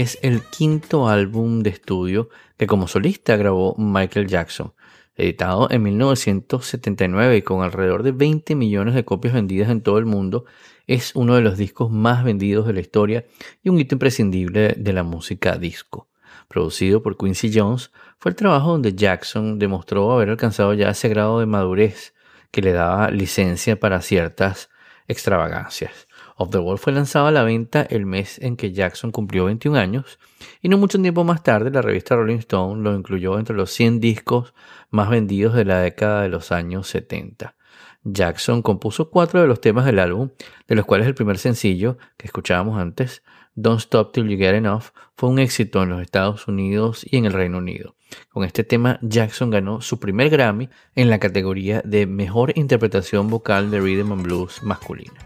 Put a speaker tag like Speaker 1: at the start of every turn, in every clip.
Speaker 1: es el quinto álbum de estudio que como solista grabó Michael Jackson, editado en 1979 y con alrededor de 20 millones de copias vendidas en todo el mundo, es uno de los discos más vendidos de la historia y un hito imprescindible de la música disco. Producido por Quincy Jones, fue el trabajo donde Jackson demostró haber alcanzado ya ese grado de madurez que le daba licencia para ciertas extravagancias. Of the Wall fue lanzado a la venta el mes en que Jackson cumplió 21 años y no mucho tiempo más tarde la revista Rolling Stone lo incluyó entre los 100 discos más vendidos de la década de los años 70. Jackson compuso cuatro de los temas del álbum, de los cuales el primer sencillo que escuchábamos antes, Don't Stop Till You Get Enough, fue un éxito en los Estados Unidos y en el Reino Unido. Con este tema, Jackson ganó su primer Grammy en la categoría de Mejor Interpretación Vocal de Rhythm and Blues masculina.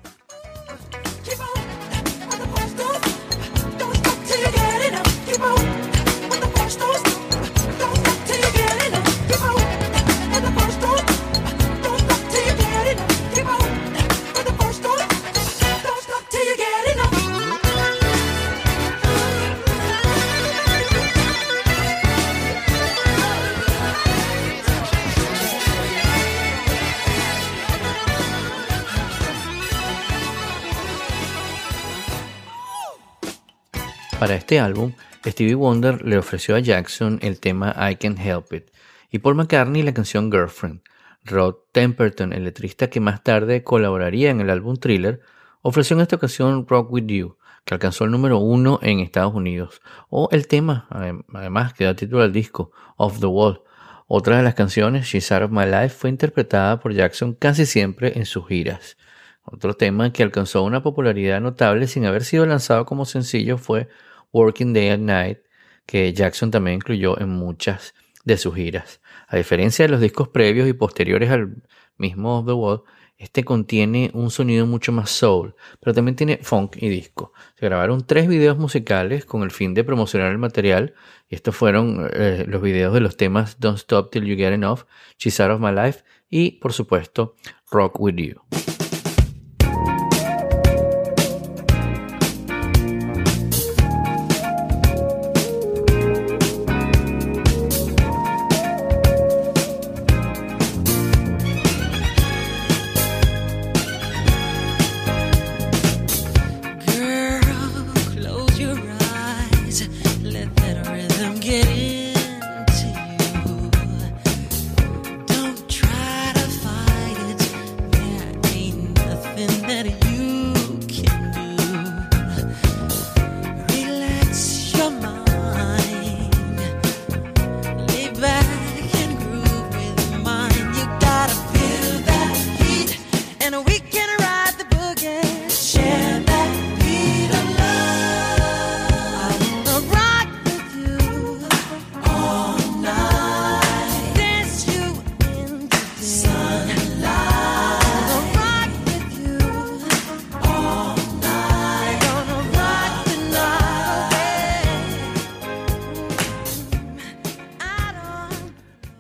Speaker 1: Para este álbum, Stevie Wonder le ofreció a Jackson el tema I Can Help It y Paul McCartney la canción Girlfriend. Rod Temperton, el letrista que más tarde colaboraría en el álbum Thriller, ofreció en esta ocasión Rock With You, que alcanzó el número uno en Estados Unidos, o el tema, además, que da título al disco, Off the Wall. Otra de las canciones, She's Out of My Life, fue interpretada por Jackson casi siempre en sus giras. Otro tema que alcanzó una popularidad notable sin haber sido lanzado como sencillo fue Working Day and Night, que Jackson también incluyó en muchas de sus giras. A diferencia de los discos previos y posteriores al mismo The Wall, este contiene un sonido mucho más soul, pero también tiene funk y disco. Se grabaron tres videos musicales con el fin de promocionar el material, y estos fueron eh, los videos de los temas Don't Stop Till You Get Enough, She's Out of My Life y, por supuesto, Rock With You.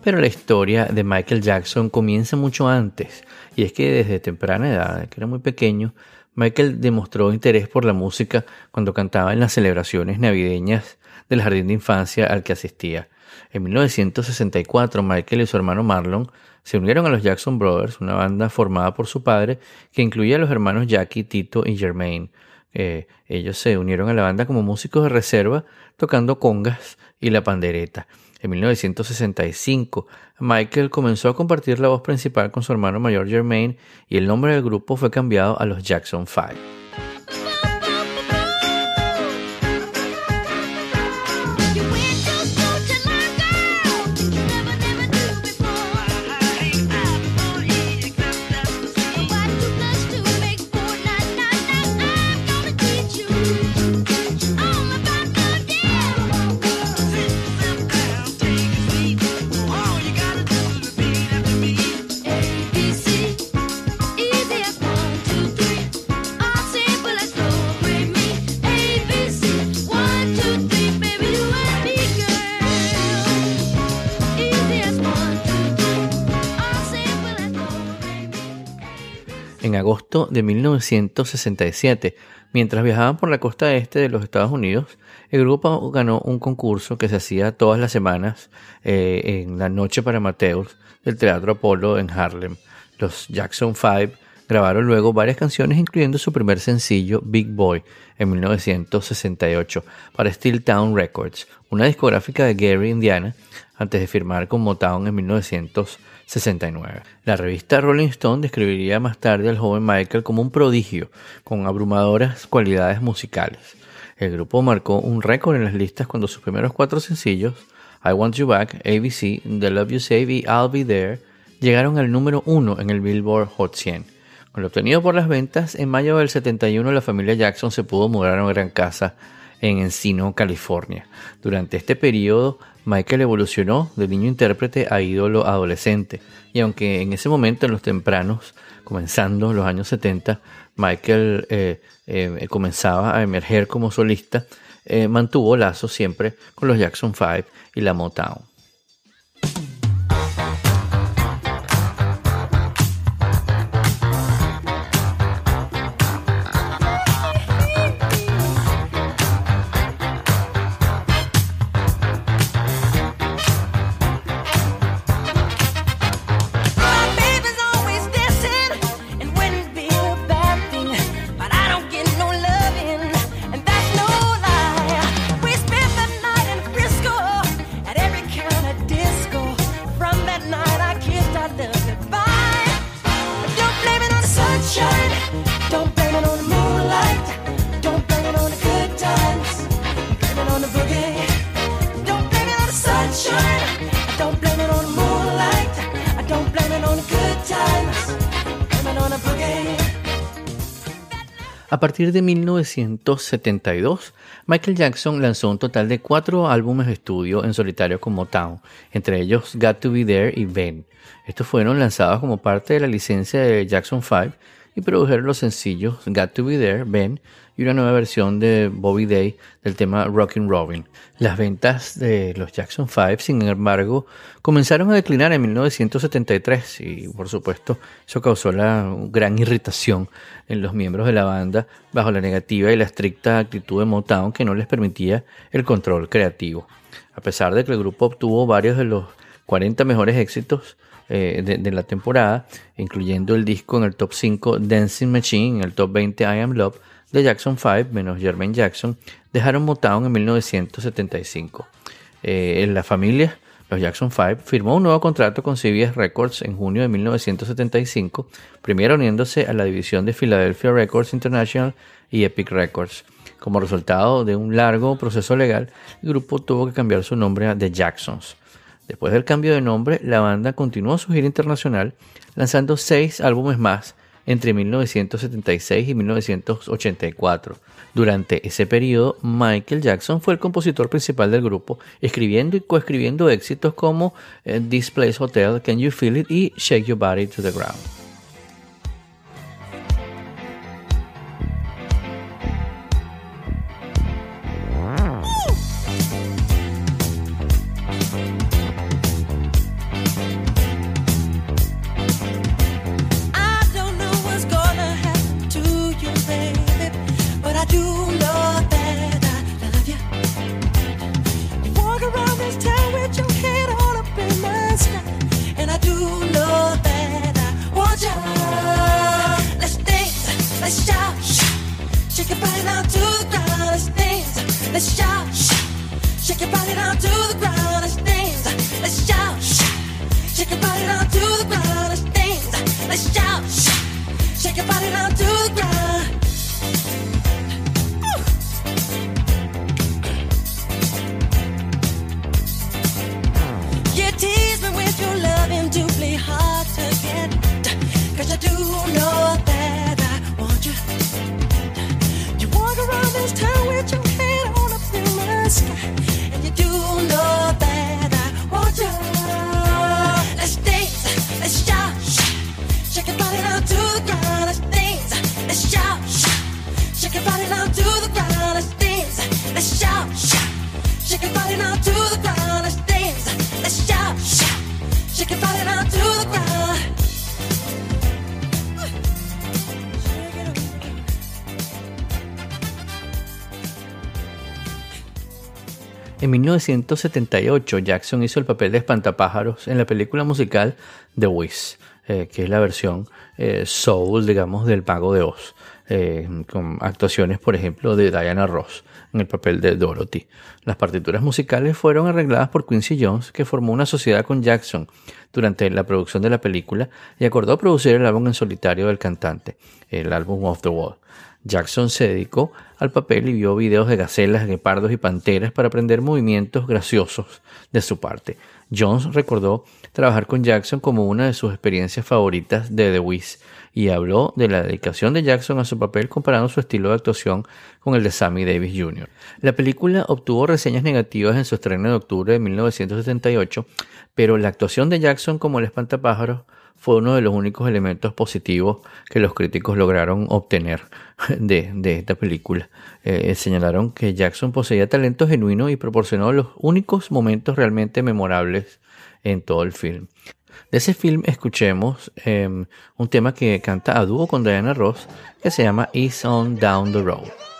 Speaker 1: Pero la historia de Michael Jackson comienza mucho antes, y es que desde temprana edad, que era muy pequeño, Michael demostró interés por la música cuando cantaba en las celebraciones navideñas del jardín de infancia al que asistía. En 1964, Michael y su hermano Marlon se unieron a los Jackson Brothers, una banda formada por su padre que incluía a los hermanos Jackie, Tito y Jermaine. Eh, ellos se unieron a la banda como músicos de reserva, tocando congas y la pandereta. En 1965, Michael comenzó a compartir la voz principal con su hermano mayor Jermaine y el nombre del grupo fue cambiado a los Jackson 5. De 1967. Mientras viajaban por la costa este de los Estados Unidos, el grupo ganó un concurso que se hacía todas las semanas eh, en la noche para Mateus del Teatro Apolo en Harlem. Los Jackson 5 grabaron luego varias canciones, incluyendo su primer sencillo, Big Boy, en 1968, para Steel Town Records, una discográfica de Gary, Indiana, antes de firmar con Motown en 1968. 69. La revista Rolling Stone describiría más tarde al joven Michael como un prodigio, con abrumadoras cualidades musicales. El grupo marcó un récord en las listas cuando sus primeros cuatro sencillos, I Want You Back, ABC, The Love You Save y I'll Be There, llegaron al número uno en el Billboard Hot 100. Con lo obtenido por las ventas, en mayo del 71 la familia Jackson se pudo mudar a una gran casa en Encino, California. Durante este periodo, Michael evolucionó de niño intérprete a ídolo adolescente, y aunque en ese momento, en los tempranos, comenzando los años 70, Michael eh, eh, comenzaba a emerger como solista, eh, mantuvo lazos siempre con los Jackson 5 y la Motown. Partir de 1972, Michael Jackson lanzó un total de cuatro álbumes de estudio en solitario con Motown, entre ellos Got to Be There y Ben. Estos fueron lanzados como parte de la licencia de Jackson 5 y produjeron los sencillos Got to Be There, Ben y una nueva versión de Bobby Day del tema Rockin' Robin. Las ventas de los Jackson 5, sin embargo, comenzaron a declinar en 1973 y por supuesto eso causó la gran irritación en los miembros de la banda bajo la negativa y la estricta actitud de Motown que no les permitía el control creativo. A pesar de que el grupo obtuvo varios de los 40 mejores éxitos, eh, de, la temporada, incluyendo el disco en el top 5 Dancing Machine, en el top 20 I Am Love de Jackson 5, menos Jermaine Jackson, dejaron Motown en 1975. Eh, en la familia, los Jackson 5 firmó un nuevo contrato con CBS Records en junio de 1975, primero uniéndose a la división de Philadelphia Records International y Epic Records. Como resultado de un largo proceso legal, el grupo tuvo que cambiar su nombre a The Jacksons. Después del cambio de nombre, la banda continuó su gira internacional, lanzando seis álbumes más entre 1976 y 1984. Durante ese periodo, Michael Jackson fue el compositor principal del grupo, escribiendo y coescribiendo éxitos como eh, This Place Hotel, Can You Feel It y Shake Your Body to the Ground.
Speaker 2: Shake your body down to the ground. Let's dance. Let's shout. Shake your body down to the ground. Let's dance. Let's shout. Shake your body down to the ground. Let's dance. Let's shout. Shake your body down to the ground.
Speaker 1: 1978, Jackson hizo el papel de espantapájaros en la película musical The Wiz, eh, que es la versión eh, soul, digamos, del Mago de Oz, eh, con actuaciones, por ejemplo, de Diana Ross en el papel de Dorothy. Las partituras musicales fueron arregladas por Quincy Jones, que formó una sociedad con Jackson durante la producción de la película y acordó producir el álbum en solitario del cantante, el álbum Off the Wall. Jackson se dedicó al papel y vio videos de gacelas, guepardos y panteras para aprender movimientos graciosos de su parte. Jones recordó trabajar con Jackson como una de sus experiencias favoritas de The Wiz y habló de la dedicación de Jackson a su papel comparando su estilo de actuación con el de Sammy Davis Jr. La película obtuvo reseñas negativas en su estreno de octubre de 1978, pero la actuación de Jackson como el espantapájaros fue uno de los únicos elementos positivos que los críticos lograron obtener de, de esta película. Eh, señalaron que Jackson poseía talento genuino y proporcionó los únicos momentos realmente memorables en todo el film. De ese film escuchemos eh, un tema que canta a dúo con Diana Ross que se llama Ease On Down the Road.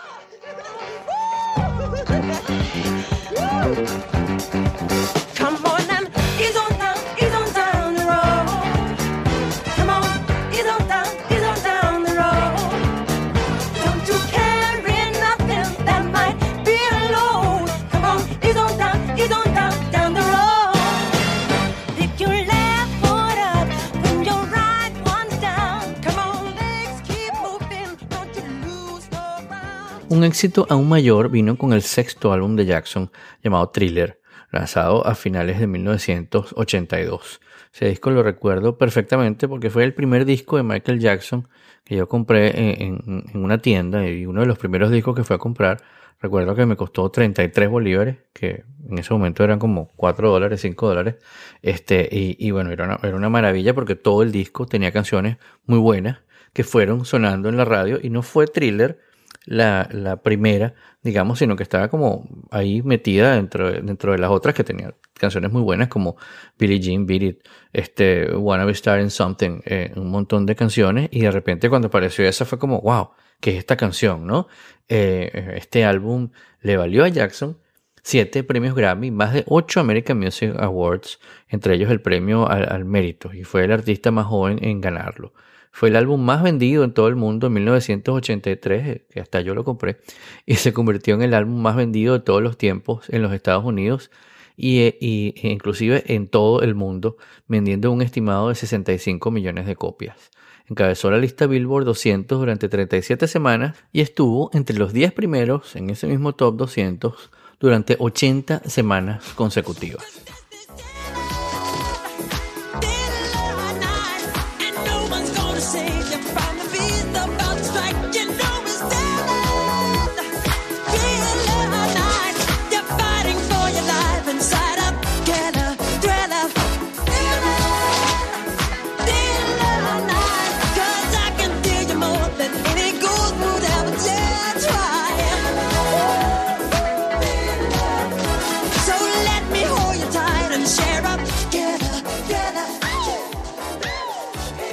Speaker 1: Un éxito aún mayor vino con el sexto álbum de Jackson llamado Thriller, lanzado a finales de 1982. Ese disco lo recuerdo perfectamente porque fue el primer disco de Michael Jackson que yo compré en, una tienda y uno de los primeros discos que fue a comprar. Recuerdo que me costó 33 bolívares, que en ese momento eran como 4 dólares, 5 dólares. Este, y, y bueno, era una, era una maravilla porque todo el disco tenía canciones muy buenas que fueron sonando en la radio y no fue thriller la, primera, digamos, sino que estaba como ahí metida dentro, de- dentro de las otras que tenían canciones muy buenas como Billie Jean, Beat It, este, Wanna Be Starting Something, eh, un montón de canciones y de repente cuando apareció esa fue como, wow, ¿qué es esta canción, no? Eh, este álbum le valió a Jackson siete premios Grammy, más de ocho American Music Awards, entre ellos el premio al, al mérito, y fue el artista más joven en ganarlo. Fue el álbum más vendido en todo el mundo en 1983, eh, que hasta yo lo compré, y se convirtió en el álbum más vendido de todos los tiempos en los Estados Unidos y, eh, y- inclusive en todo el mundo, vendiendo un estimado de 65 millones de copias. Encabezó la lista Billboard 200 durante 37 semanas y estuvo entre los 10 primeros en ese mismo top 200 durante 80 semanas consecutivas.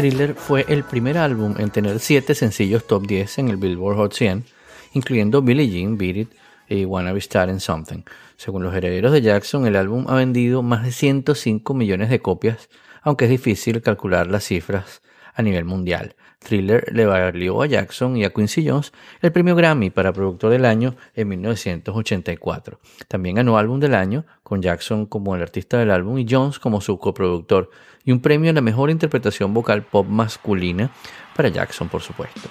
Speaker 2: Thriller
Speaker 1: fue el primer álbum en tener 7 sencillos top 10 en el Billboard Hot 100, incluyendo Billie Jean, Beat It y Wanna Be Starting Something. Según los herederos de Jackson, el álbum ha vendido más de 105 millones de copias, aunque es difícil calcular las cifras a nivel mundial. Thriller le valió a Jackson y a Quincy Jones el premio Grammy para Productor del Año en 1984. También ganó Álbum del Año, con Jackson como el artista del álbum y Jones como su coproductor, y un premio a la mejor interpretación vocal pop masculina para Jackson, por supuesto.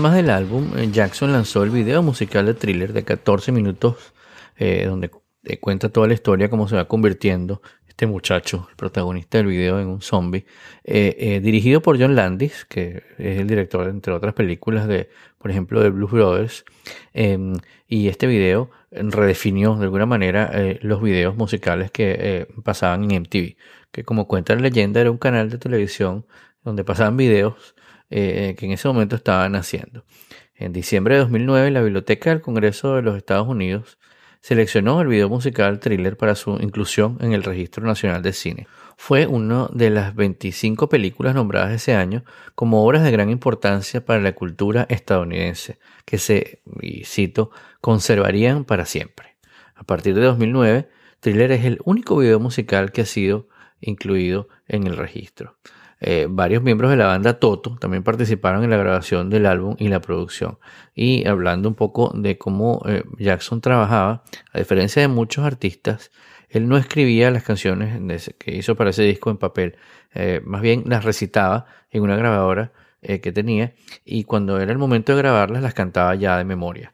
Speaker 1: Además del álbum, eh, Jackson lanzó el video musical de thriller de 14 minutos, eh, donde cuenta toda la historia, cómo se va convirtiendo este muchacho, el protagonista del video, en un zombie, eh, dirigido por John Landis, que es el director, entre otras películas, de, por ejemplo, de Blues Brothers. Em, y este video redefinió de alguna manera los videos musicales que pasaban en MTV, que como cuenta la leyenda era un canal de televisión donde pasaban videos eh, que en ese momento estaban haciendo. En diciembre de 2009, la Biblioteca del Congreso de los Estados Unidos seleccionó el video musical Thriller para su inclusión en el Registro Nacional de Cine. Fue una de las 25 películas nombradas ese año como obras de gran importancia para la cultura estadounidense, que se, y cito, conservarían para siempre. A partir de 2009, Thriller es el único video musical que ha sido incluido en el registro. Eh, varios miembros de la banda Toto también participaron en la grabación del álbum y la producción. Y hablando un poco de cómo eh, Jackson trabajaba, a diferencia de muchos artistas, él no escribía las canciones que hizo para ese disco en papel, eh, más bien las recitaba en una grabadora que tenía y cuando era el momento de grabarlas las cantaba ya de memoria.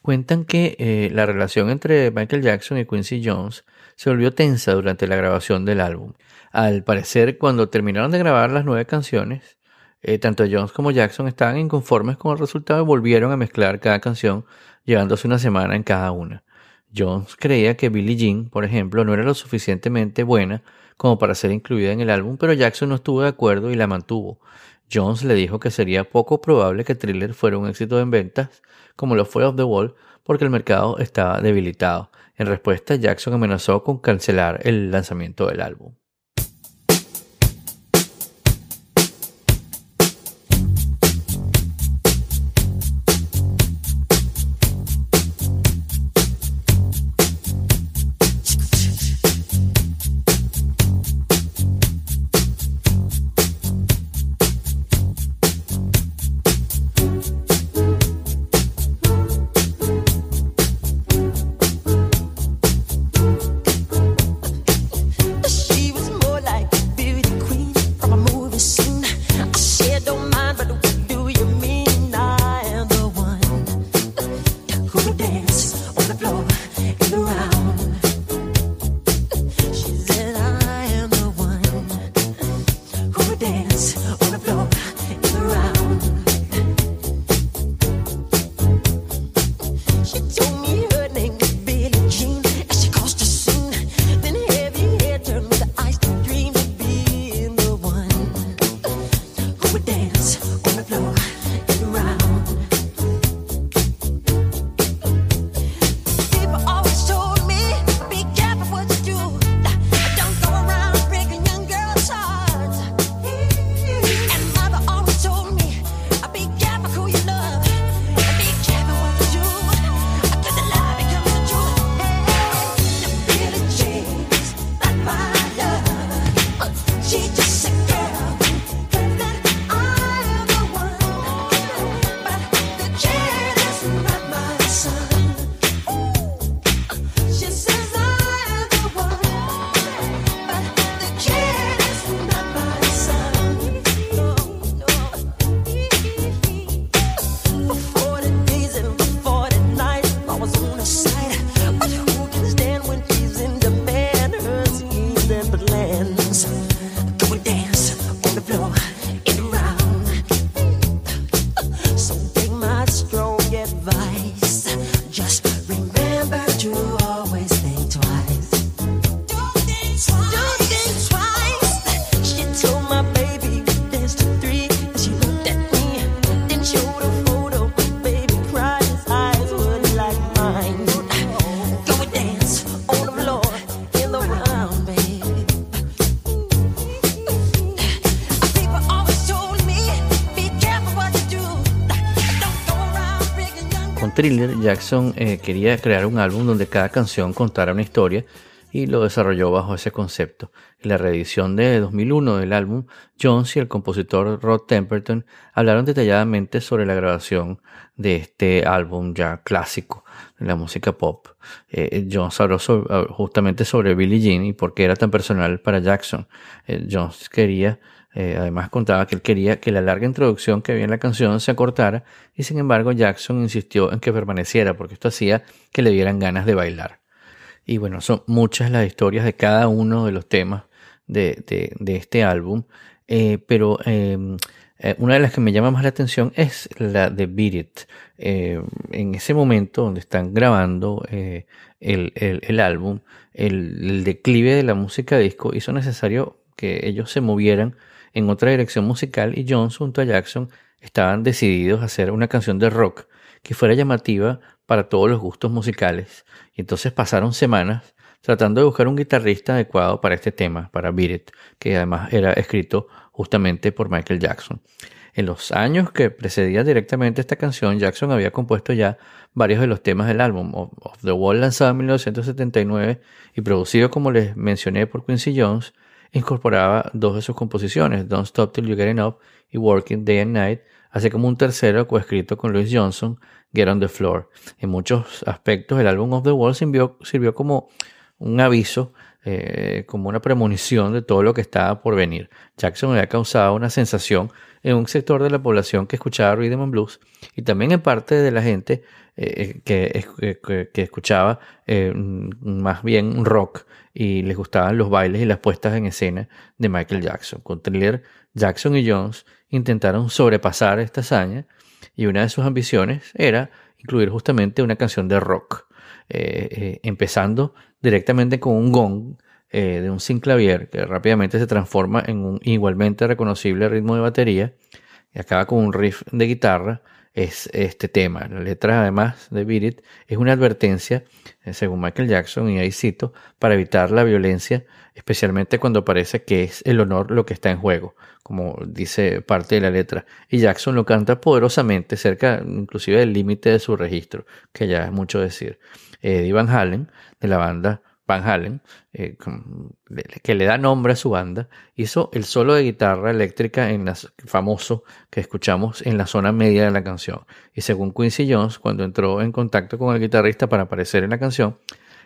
Speaker 1: Cuentan que la relación entre Michael Jackson y Quincy Jones se volvió tensa durante la grabación del álbum al parecer, cuando terminaron de grabar las nueve canciones, eh, tanto Jones como Jackson estaban inconformes con el resultado y volvieron a mezclar cada canción, llevándose una semana en cada una. Jones creía que Billie Jean, por ejemplo, no era lo suficientemente buena como para ser incluida en el álbum, pero Jackson no estuvo de acuerdo y la mantuvo. Jones le dijo que sería poco probable que Thriller fuera un éxito en ventas, como lo fue Off the Wall, porque el mercado estaba debilitado. En respuesta, Jackson amenazó con cancelar el lanzamiento del álbum. Thriller, Jackson eh, quería crear un álbum donde cada canción contara una historia y lo desarrolló bajo ese concepto. En la reedición de 2001 del álbum, Jones y el compositor Rod Temperton hablaron detalladamente sobre la grabación de este álbum ya clásico de la música pop. Eh, Jones habló ah, justamente sobre Billie Jean y por qué era tan personal para Jackson. Eh, Jones quería eh, además contaba que él quería que la larga introducción que había en la canción se acortara y sin embargo Jackson insistió en que permaneciera porque esto hacía que le dieran ganas de bailar. Y bueno, son muchas las historias de cada uno de los temas de, este álbum, eh, pero em, eh, una de las que me llama más la atención es la de Beat It. en ese momento donde están grabando el, álbum, el, el declive de la música disco hizo necesario que ellos se movieran en otra dirección musical y Jones junto a Jackson estaban decididos a hacer una canción de rock que fuera llamativa para todos los gustos musicales. Y entonces pasaron semanas tratando de buscar un guitarrista adecuado para este tema, para Beat que además era escrito justamente por Michael Jackson. En los años que precedían directamente esta canción, Jackson había compuesto ya varios de los temas del álbum. Of, the Wall, lanzado en 1979 y producido, como les mencioné, por Quincy Jones, incorporaba dos de sus composiciones, Don't Stop Till You Get Enough y Working Day and Night, así como un tercero coescrito con Louis Johnson, Get on the Floor. En muchos aspectos, el álbum Of the Wall sirvió, como un aviso, eh, como una premonición de todo lo que estaba por venir. Jackson había causado una sensación en un sector de la población que escuchaba rhythm and blues y también en parte de la gente eh, que, que, escuchaba eh, más bien rock y les gustaban los bailes y las puestas en escena de Michael Jackson. Con Thriller, Jackson y Jones intentaron sobrepasar esta hazaña y una de sus ambiciones era incluir justamente una canción de rock, eh, empezando directamente con un gong de un synclavier que rápidamente se transforma en un igualmente reconocible ritmo de batería y acaba con un riff de guitarra es este tema. La letra, además de Beat es una advertencia, eh, según Michael Jackson, y ahí cito, para evitar la violencia, especialmente cuando parece que es el honor lo que está en juego, como dice parte de la letra. Y Jackson lo canta poderosamente, cerca inclusive del límite de su registro, que ya es mucho decir. Eddie Van Halen, de la banda Van Halen, eh, que le da nombre a su banda, hizo el solo de guitarra eléctrica en famoso que escuchamos en la zona media de la canción. Y según Quincy Jones, cuando entró en contacto con el guitarrista para aparecer en la canción,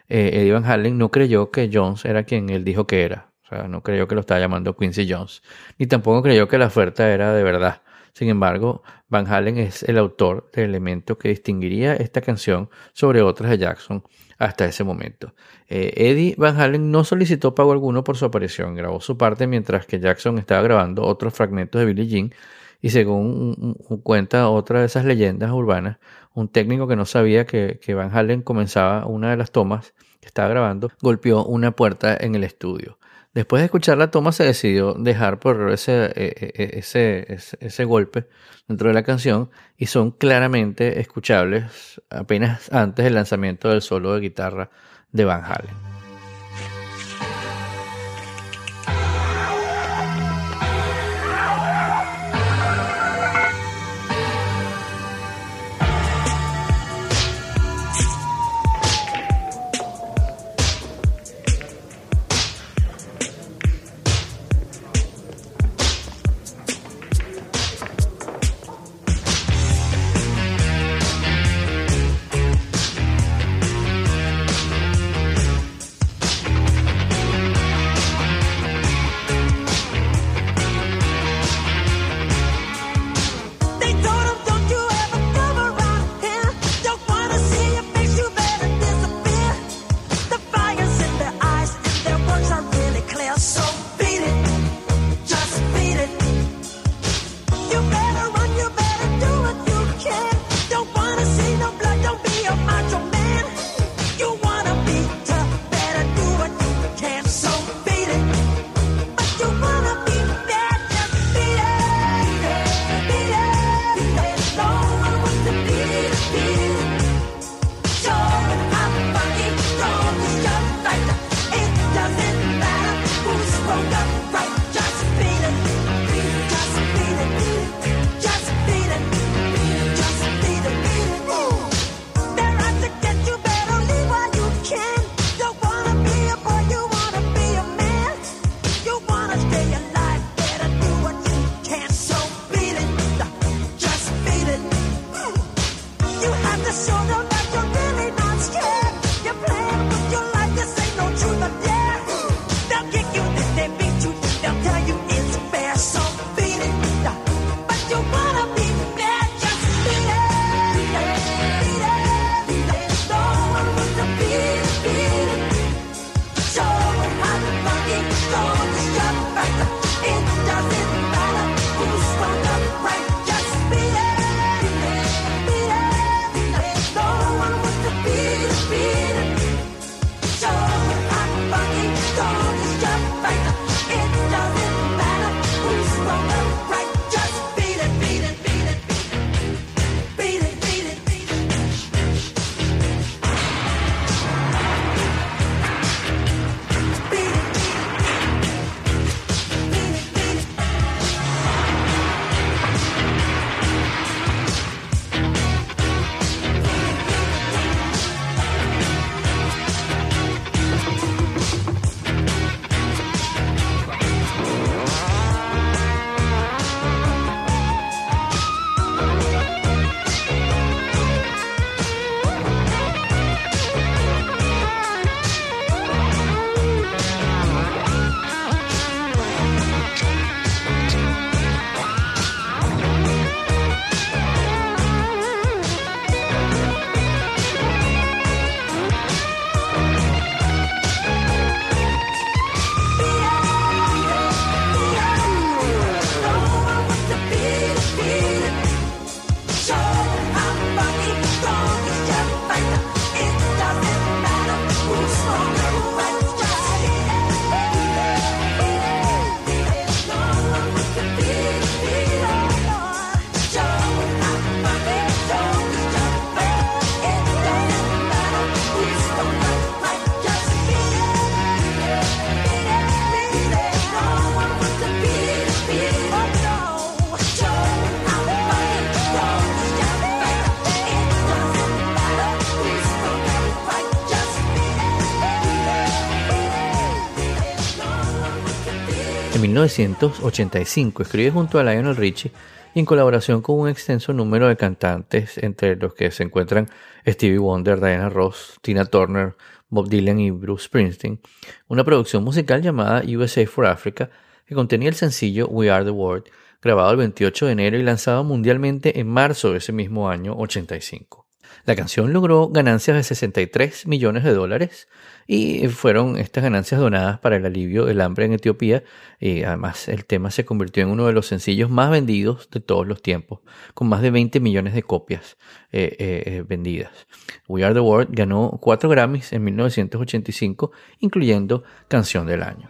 Speaker 1: eh, Eddie Van Halen no creyó que Jones era quien él dijo que era. O sea, no creyó que lo estaba llamando Quincy Jones. Ni tampoco creyó que la oferta era de verdad. Sin embargo, Van Halen es el autor del elemento que distinguiría esta canción sobre otras de Jackson hasta ese momento. Eh, Eddie Van Halen no solicitó pago alguno por su aparición, grabó su parte mientras que Jackson estaba grabando otros fragmentos de Billie Jean y según cuenta otra de esas leyendas urbanas, un técnico que no sabía que, que Van Halen comenzaba una de las tomas que estaba grabando, golpeó una puerta en el estudio. Después de escuchar la toma se decidió dejar por ese, e, e, e, ese, ese, golpe dentro de la canción y son claramente escuchables apenas antes del lanzamiento del solo de guitarra de Van Halen. Sugar 1985 escribe junto a Lionel Richie y en colaboración con un extenso número de cantantes, entre los que se encuentran Stevie Wonder, Diana Ross, Tina Turner, Bob Dylan y Bruce Springsteen, una producción musical llamada USA for Africa que contenía el sencillo We Are the World, grabado el 28 de enero y lanzado mundialmente en marzo de ese mismo año 85. La canción logró ganancias de 63 millones de dólares y fueron estas ganancias donadas para el alivio del hambre en Etiopía y además el tema se convirtió en uno de los sencillos más vendidos de todos los tiempos, con más de 20 millones de copias eh, eh, eh, vendidas. We Are the World ganó cuatro Grammys en 1985, incluyendo Canción del Año.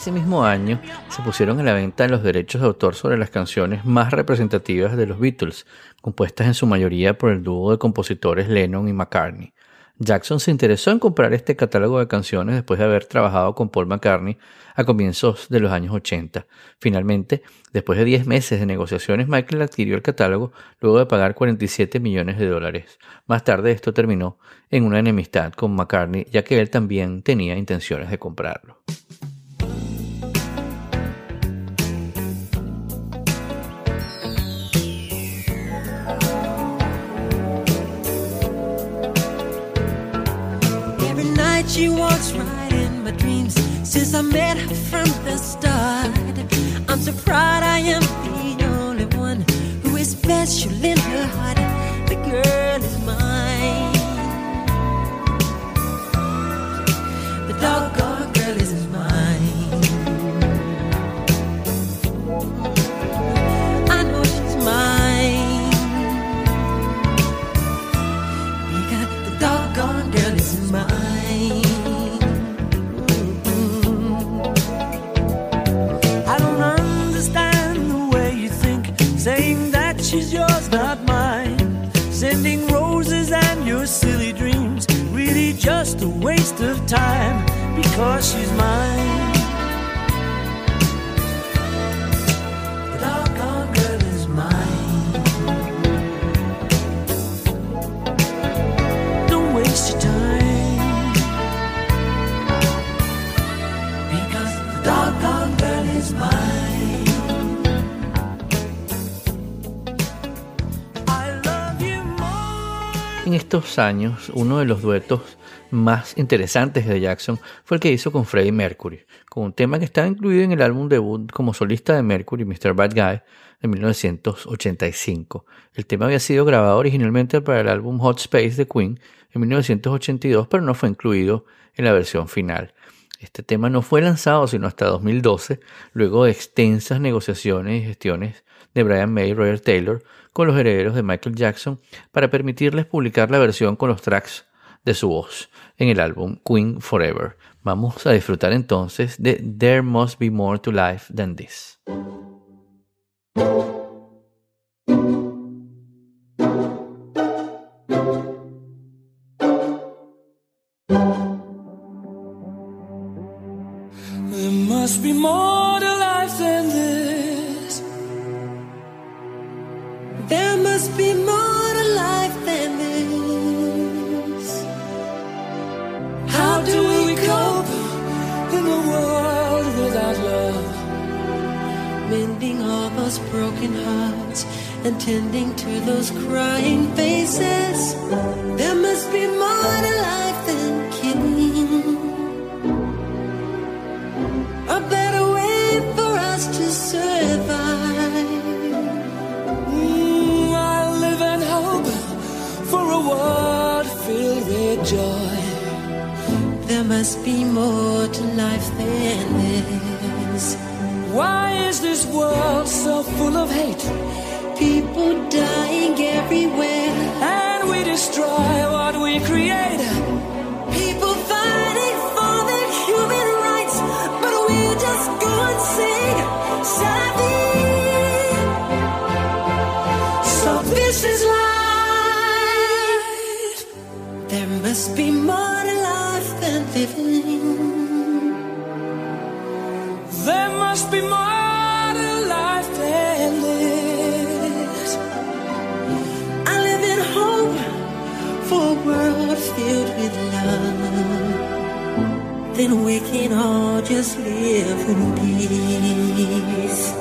Speaker 1: Ese mismo año se pusieron a la venta los derechos de autor sobre las canciones más representativas de los Beatles, compuestas en su mayoría por el dúo de compositores Lennon y McCartney. Jackson se interesó en comprar este catálogo de canciones después de haber trabajado con Paul McCartney a comienzos de los años 80. Finalmente, después de 10 meses de negociaciones, Michael adquirió el catálogo luego de pagar 47 millones de dólares. Más tarde esto terminó en una enemistad con McCartney, ya que él también tenía intenciones de comprarlo.
Speaker 2: She walks right in my dreams since I met her from the start. I'm so proud I am the only one who is special in her heart. The girl is mine. The doggone she's yours, not mine. Sending roses and your silly dreams, really just a waste of time because she's mine.
Speaker 1: Estos años, uno de los duetos más interesantes de Jackson fue el que hizo con Freddie Mercury, con un tema que estaba incluido en el álbum debut como solista de Mercury, Mr. Bad Guy, de 1985. El tema había sido grabado originalmente para el álbum Hot Space de Queen en 1982, pero no fue incluido en la versión final. Este tema no fue lanzado sino hasta 2012, luego de extensas negociaciones y gestiones de Brian May y Roger Taylor con los herederos de Michael Jackson para permitirles publicar la versión con los tracks de su voz en el álbum Queen Forever. Vamos a disfrutar entonces de There Must Be More to Life Than This.
Speaker 2: Must be more to life than this. Why is this world so full of hate? People dying everywhere, We
Speaker 3: can all just live in peace.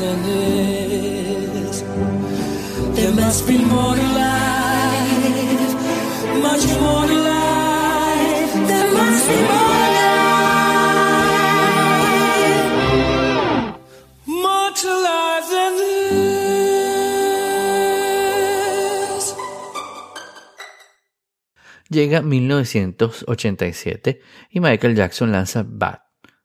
Speaker 3: This. There must be more to life, much more to life. There must be more to more to life.
Speaker 2: Llega 1987 y Michael Jackson lanza Bad,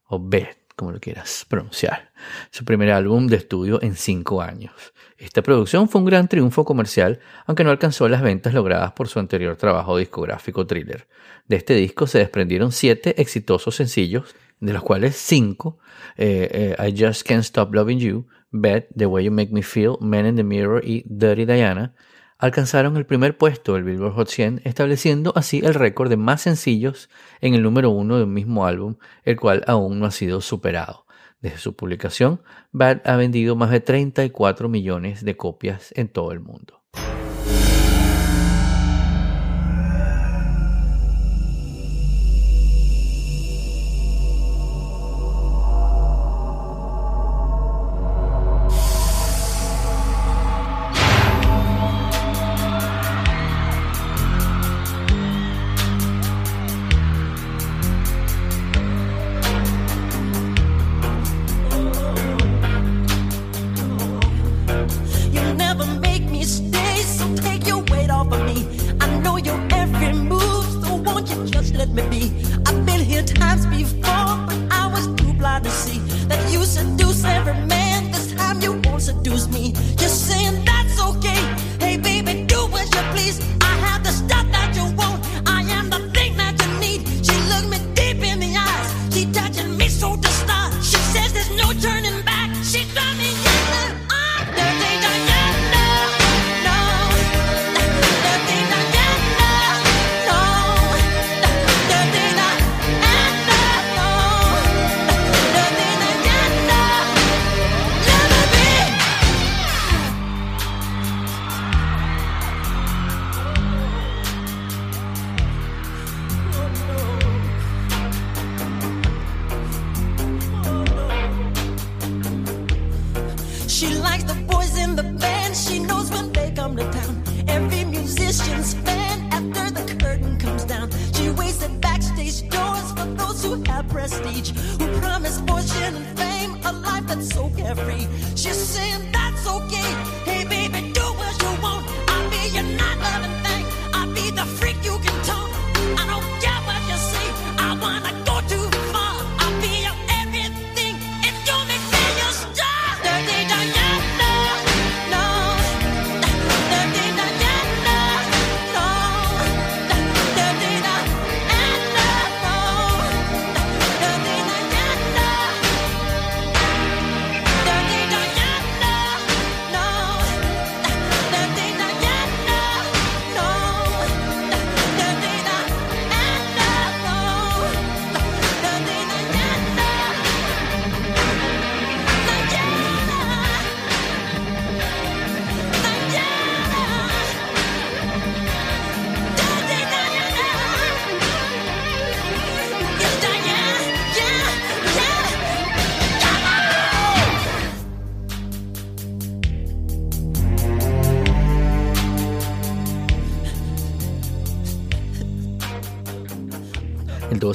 Speaker 2: o Bad, como lo quieras pronunciar, su primer álbum de estudio en cinco años. Esta producción fue un gran triunfo comercial, aunque no alcanzó las ventas logradas por su anterior trabajo discográfico Thriller. De este disco se desprendieron siete exitosos sencillos, de los cuales cinco, eh, eh, I Just Can't Stop Loving You, Bad, The Way You Make Me Feel, Man in the Mirror y Dirty Diana, alcanzaron el primer puesto del Billboard Hot 100, estableciendo así el récord de más sencillos en el número uno de un mismo álbum, el cual aún no ha sido superado. Desde su publicación, Bad ha vendido más de 34 millones de copias en todo el mundo.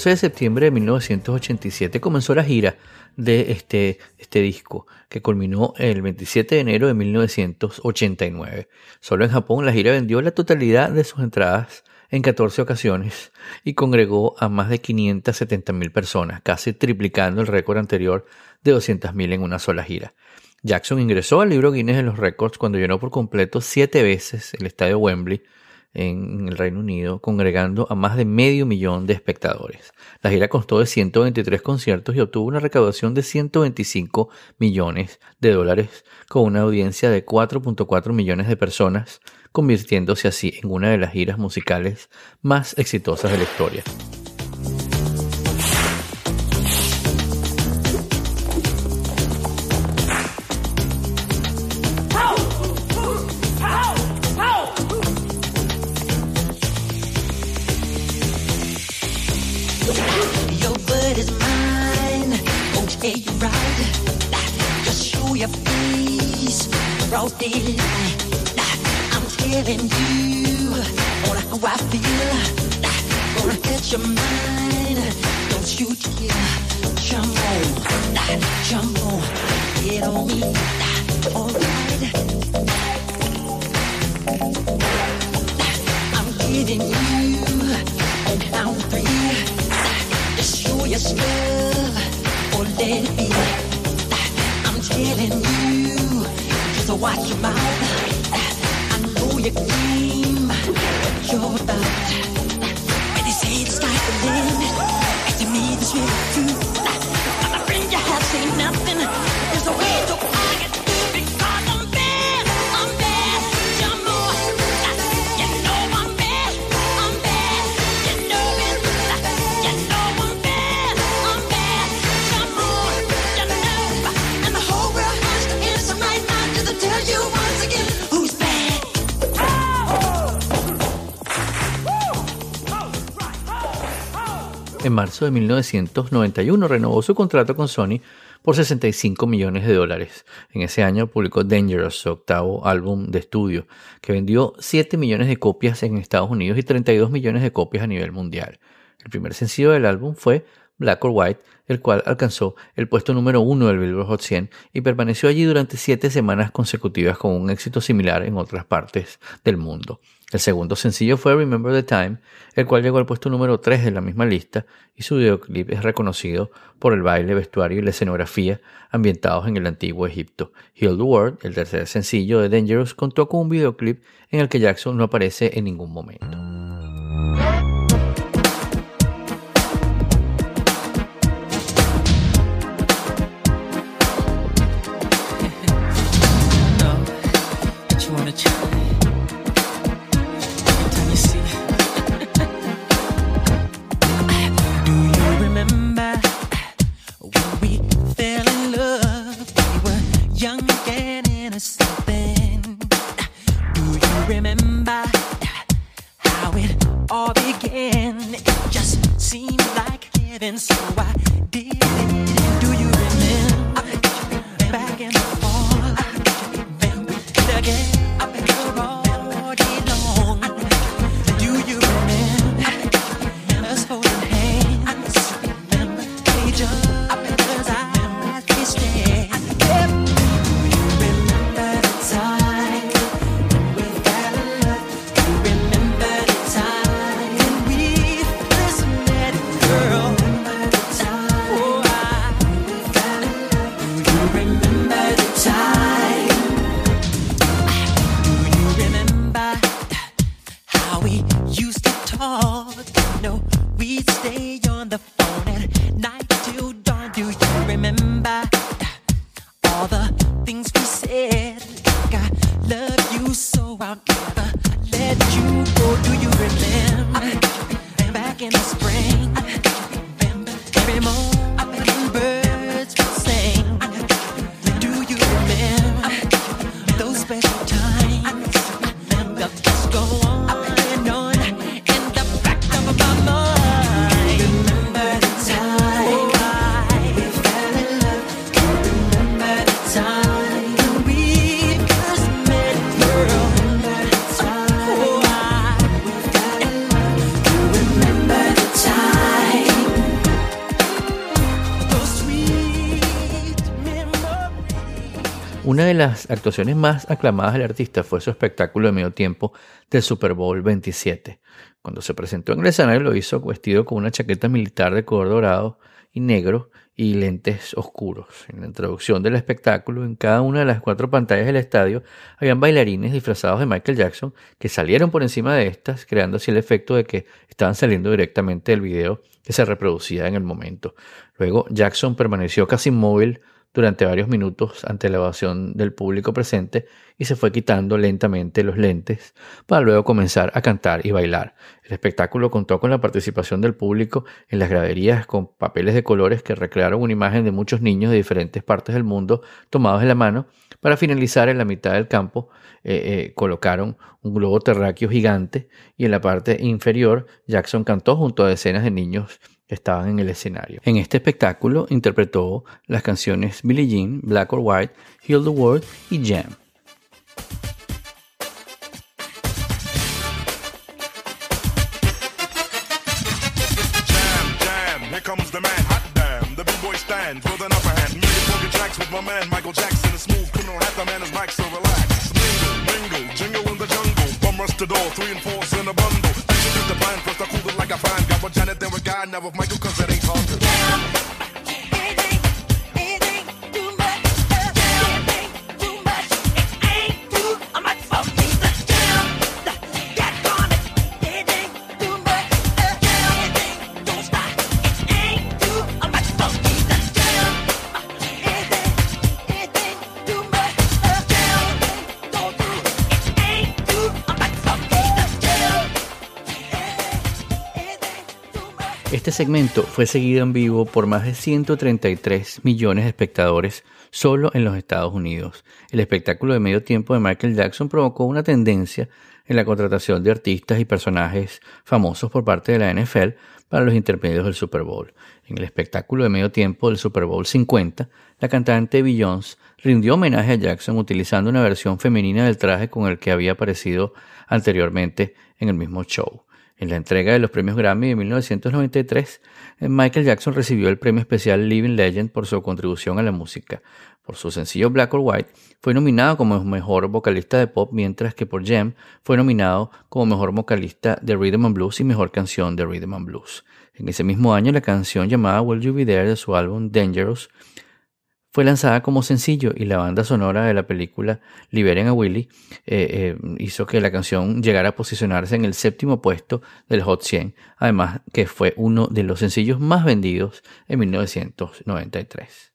Speaker 1: 12 de septiembre de 1987 comenzó la gira de este, este disco, que culminó el 27 de enero de 1989. Solo en Japón la gira vendió la totalidad de sus entradas en 14 ocasiones y congregó a más de 570.000 personas, casi triplicando el récord anterior de 200.000 en una sola gira. Jackson ingresó al libro Guinness de los Récords cuando llenó por completo siete veces el estadio Wembley en el Reino Unido, congregando a más de medio millón de espectadores. La gira constó de 123 conciertos y obtuvo una recaudación de 125 millones de dólares, con una audiencia de 4.4 millones de personas, convirtiéndose así en una de las giras musicales más exitosas de la historia.
Speaker 2: And you all how I feel. Gonna catch your mind. Don't you dare jump on, jump on, get on me. Alright. I'm giving you on count three. Just show your love or let it be. I'm telling you so watch your mouth. I know your game, what you're about.
Speaker 1: En marzo de 1991 renovó su contrato con Sony por 65 millones de dólares. En ese año publicó Dangerous, su octavo álbum de estudio, que vendió 7 millones de copias en Estados Unidos y 32 millones de copias a nivel mundial. El primer sencillo del álbum fue Black or White, el cual alcanzó el puesto número uno del Billboard Hot 100 y permaneció allí durante siete semanas consecutivas con un éxito similar en otras partes del mundo. El segundo sencillo fue Remember the Time, el cual llegó al puesto número 3 de la misma lista y su videoclip es reconocido por el baile, vestuario y la escenografía ambientados en el antiguo Egipto. Heal the World, el tercer sencillo de Dangerous, contó con un videoclip en el que Jackson no aparece en ningún momento. Una de las actuaciones más aclamadas del artista fue su espectáculo de medio tiempo del Super Bowl 27. Cuando se presentó en el escenario lo hizo vestido con una chaqueta militar de color dorado y negro y lentes oscuros. En la introducción del espectáculo, en cada una de las cuatro pantallas del estadio, habían bailarines disfrazados de Michael Jackson que salieron por encima de estas, creando así el efecto de que estaban saliendo directamente del video que se reproducía en el momento. Luego, Jackson permaneció casi inmóvil durante varios minutos ante la evasión del público presente y se fue quitando lentamente los lentes para luego comenzar a cantar y bailar. El espectáculo contó con la participación del público en las graderías con papeles de colores que recrearon una imagen de muchos niños de diferentes partes del mundo tomados de la mano. Para finalizar, en la mitad del campo eh, eh, colocaron un globo terráqueo gigante y en la parte inferior Jackson cantó junto a decenas de niños estaban en el escenario. En este espectáculo interpretó las canciones Billie Jean, Black or White, Heal the World y Jam. Mingle, jingle in the jungle. Bum rush the door, three and four in a bundle. Execute the plan, first I cool it like a fine. With Janet, then with God, now with Michael, cause it ain't hard to segmento fue seguido en vivo por más de 133 millones de espectadores solo en los Estados Unidos. El espectáculo de medio tiempo de Michael Jackson provocó una tendencia en la contratación de artistas y personajes famosos por parte de la NFL para los intermedios del Super Bowl. En el espectáculo de medio tiempo del Super Bowl 50, la cantante Beyoncé rindió homenaje a Jackson utilizando una versión femenina del traje con el que había aparecido anteriormente en el mismo show. En la entrega de los premios Grammy de 1993, eh, Michael Jackson recibió el premio especial Living Legend por su contribución a la música. Por su sencillo Black or White, fue nominado como mejor vocalista de pop, mientras que por Gem fue nominado como mejor vocalista de Rhythm and Blues y mejor canción de Rhythm and Blues. En ese mismo año, la canción llamada Will You Be There de su álbum Dangerous fue lanzada como sencillo y la banda sonora de la película Liberen a Willy eh, eh, hizo que la canción llegara a posicionarse en el séptimo puesto del Hot 100, además que fue uno de los sencillos más vendidos en 1993.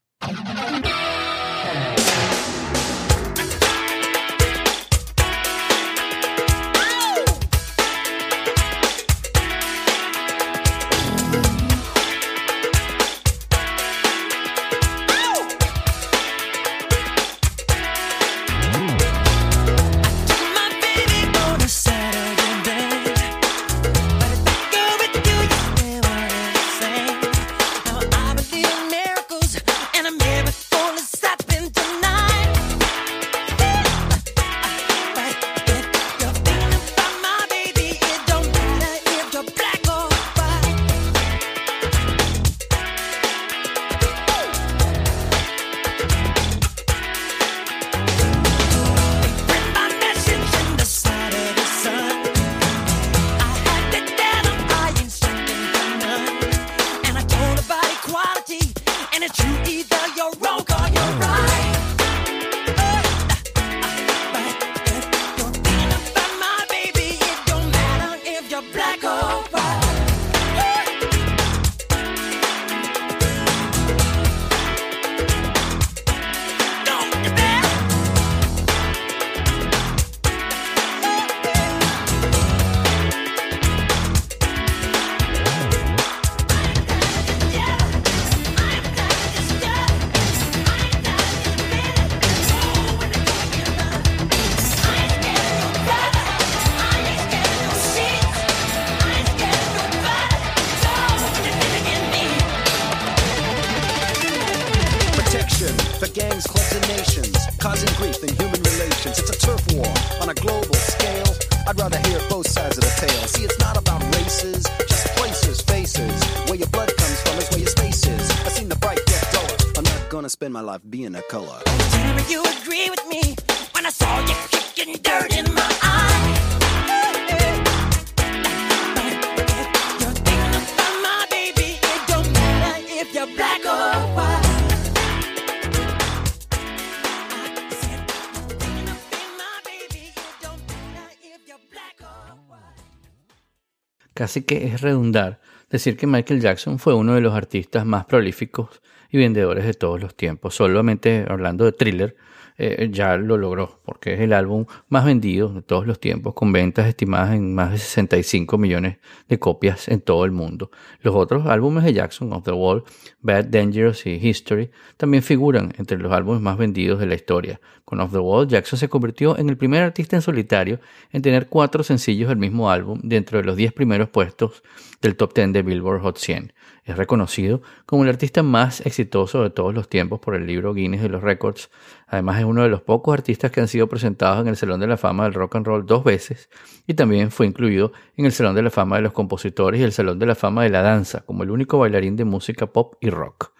Speaker 1: Casi que es redundar decir que Michael Jackson fue uno de los artistas más prolíficos y vendedores de todos los tiempos. Solamente hablando de thriller, eh, ya lo logró, porque es el álbum más vendido de todos los tiempos, con ventas estimadas en más de 65 millones de copias en todo el mundo. Los otros álbumes de Jackson, Of the Wall, Bad, Dangerous y History, también figuran entre los álbumes más vendidos de la historia. Con Off the Wall, Jackson se convirtió en el primer artista en solitario en tener cuatro sencillos del mismo álbum dentro de los 10 primeros puestos del top 10 de Billboard Hot 100. Es reconocido como el artista más exitoso de todos los tiempos por el libro Guinness de los Records. Además es uno de los pocos artistas que han sido presentados en el Salón de la Fama del Rock and Roll dos veces y también fue incluido en el Salón de la Fama de los Compositores y el Salón de la Fama de la Danza como el único bailarín de música pop y rock.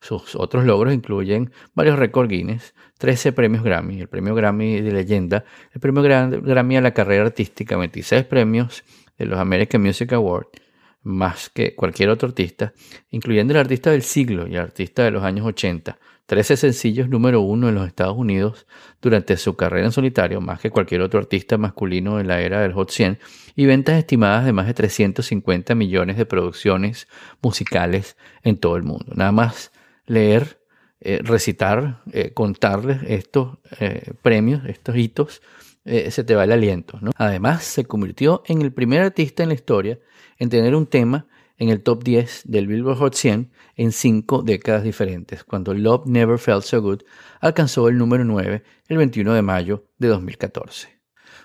Speaker 1: Sus otros logros incluyen varios récords Guinness, 13 premios Grammy, el premio Grammy de leyenda, el premio Gra- Grammy a la carrera artística, 26 premios de los American Music Awards, más que cualquier otro artista, incluyendo el artista del siglo y el artista de los años 80, 13 sencillos número uno en los Estados Unidos durante su carrera en solitario, más que cualquier otro artista masculino en la era del Hot 100, y ventas estimadas de más de 350 millones de producciones musicales en todo el mundo. Nada más leer, eh, recitar, eh, contarles estos eh, premios, estos hitos, eh, se te va el aliento. ¿no? Además, se convirtió en el primer artista en la historia en tener un tema en el top 10 del Billboard Hot 100 en cinco décadas diferentes, cuando Love Never Felt So Good alcanzó el número 9 el 21 de mayo de 2014.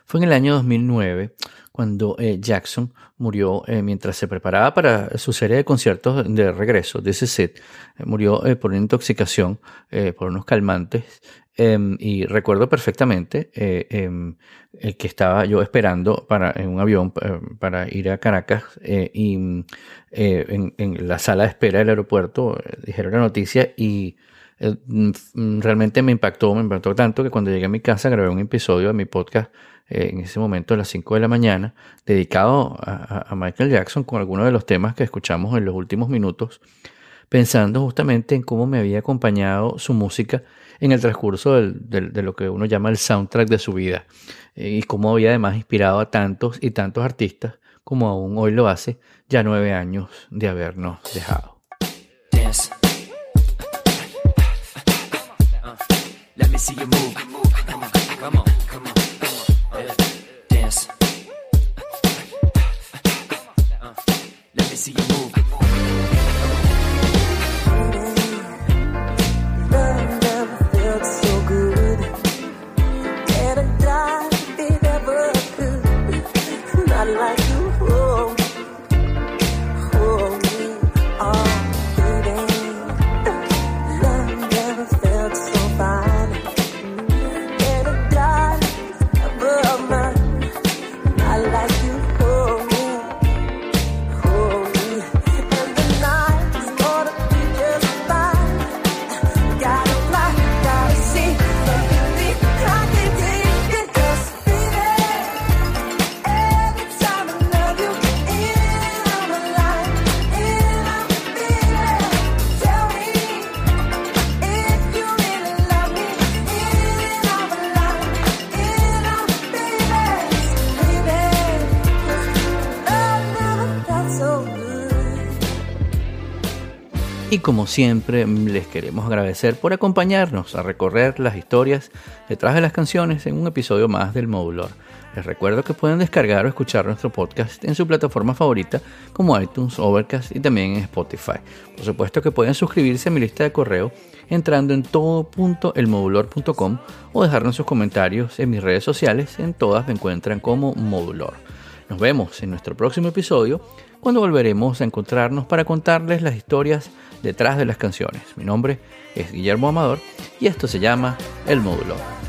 Speaker 1: Fue en el año 2009 cuando eh, Jackson murió eh, mientras se preparaba para su serie de conciertos de regreso, This Is It. Eh, murió por una intoxicación, por unos calmantes. Em, y recuerdo perfectamente eh, em, eh, que estaba yo esperando para, en un avión eh, para ir a Caracas eh, y mm, eh, en, la sala de espera del aeropuerto dijeron la noticia y mm, mm, realmente me impactó, me impactó tanto que cuando llegué a mi casa grabé un episodio de mi podcast en ese momento a las 5 de la mañana dedicado a Michael Jackson con algunos de los temas que escuchamos en los últimos minutos pensando justamente en cómo me había acompañado su música en el transcurso del- de lo que uno llama el soundtrack de su vida. Eh, y cómo había además inspirado a tantos y tantos artistas como aún hoy lo hace ya nueve años de habernos dejado. Como siempre, les queremos agradecer por acompañarnos a recorrer las historias detrás de las canciones en un episodio más del Modulor. Les recuerdo que pueden descargar o escuchar nuestro podcast en su plataforma favorita como iTunes, Overcast y también en Spotify. Por supuesto que pueden suscribirse a mi lista de correo entrando en todo.elmodulor.com o dejarnos sus comentarios en mis redes sociales. En todas me encuentran como Modulor. Nos vemos en nuestro próximo episodio cuando volveremos a encontrarnos para contarles las historias detrás de las canciones. Mi nombre es Guillermo Amador y esto se llama El Módulo.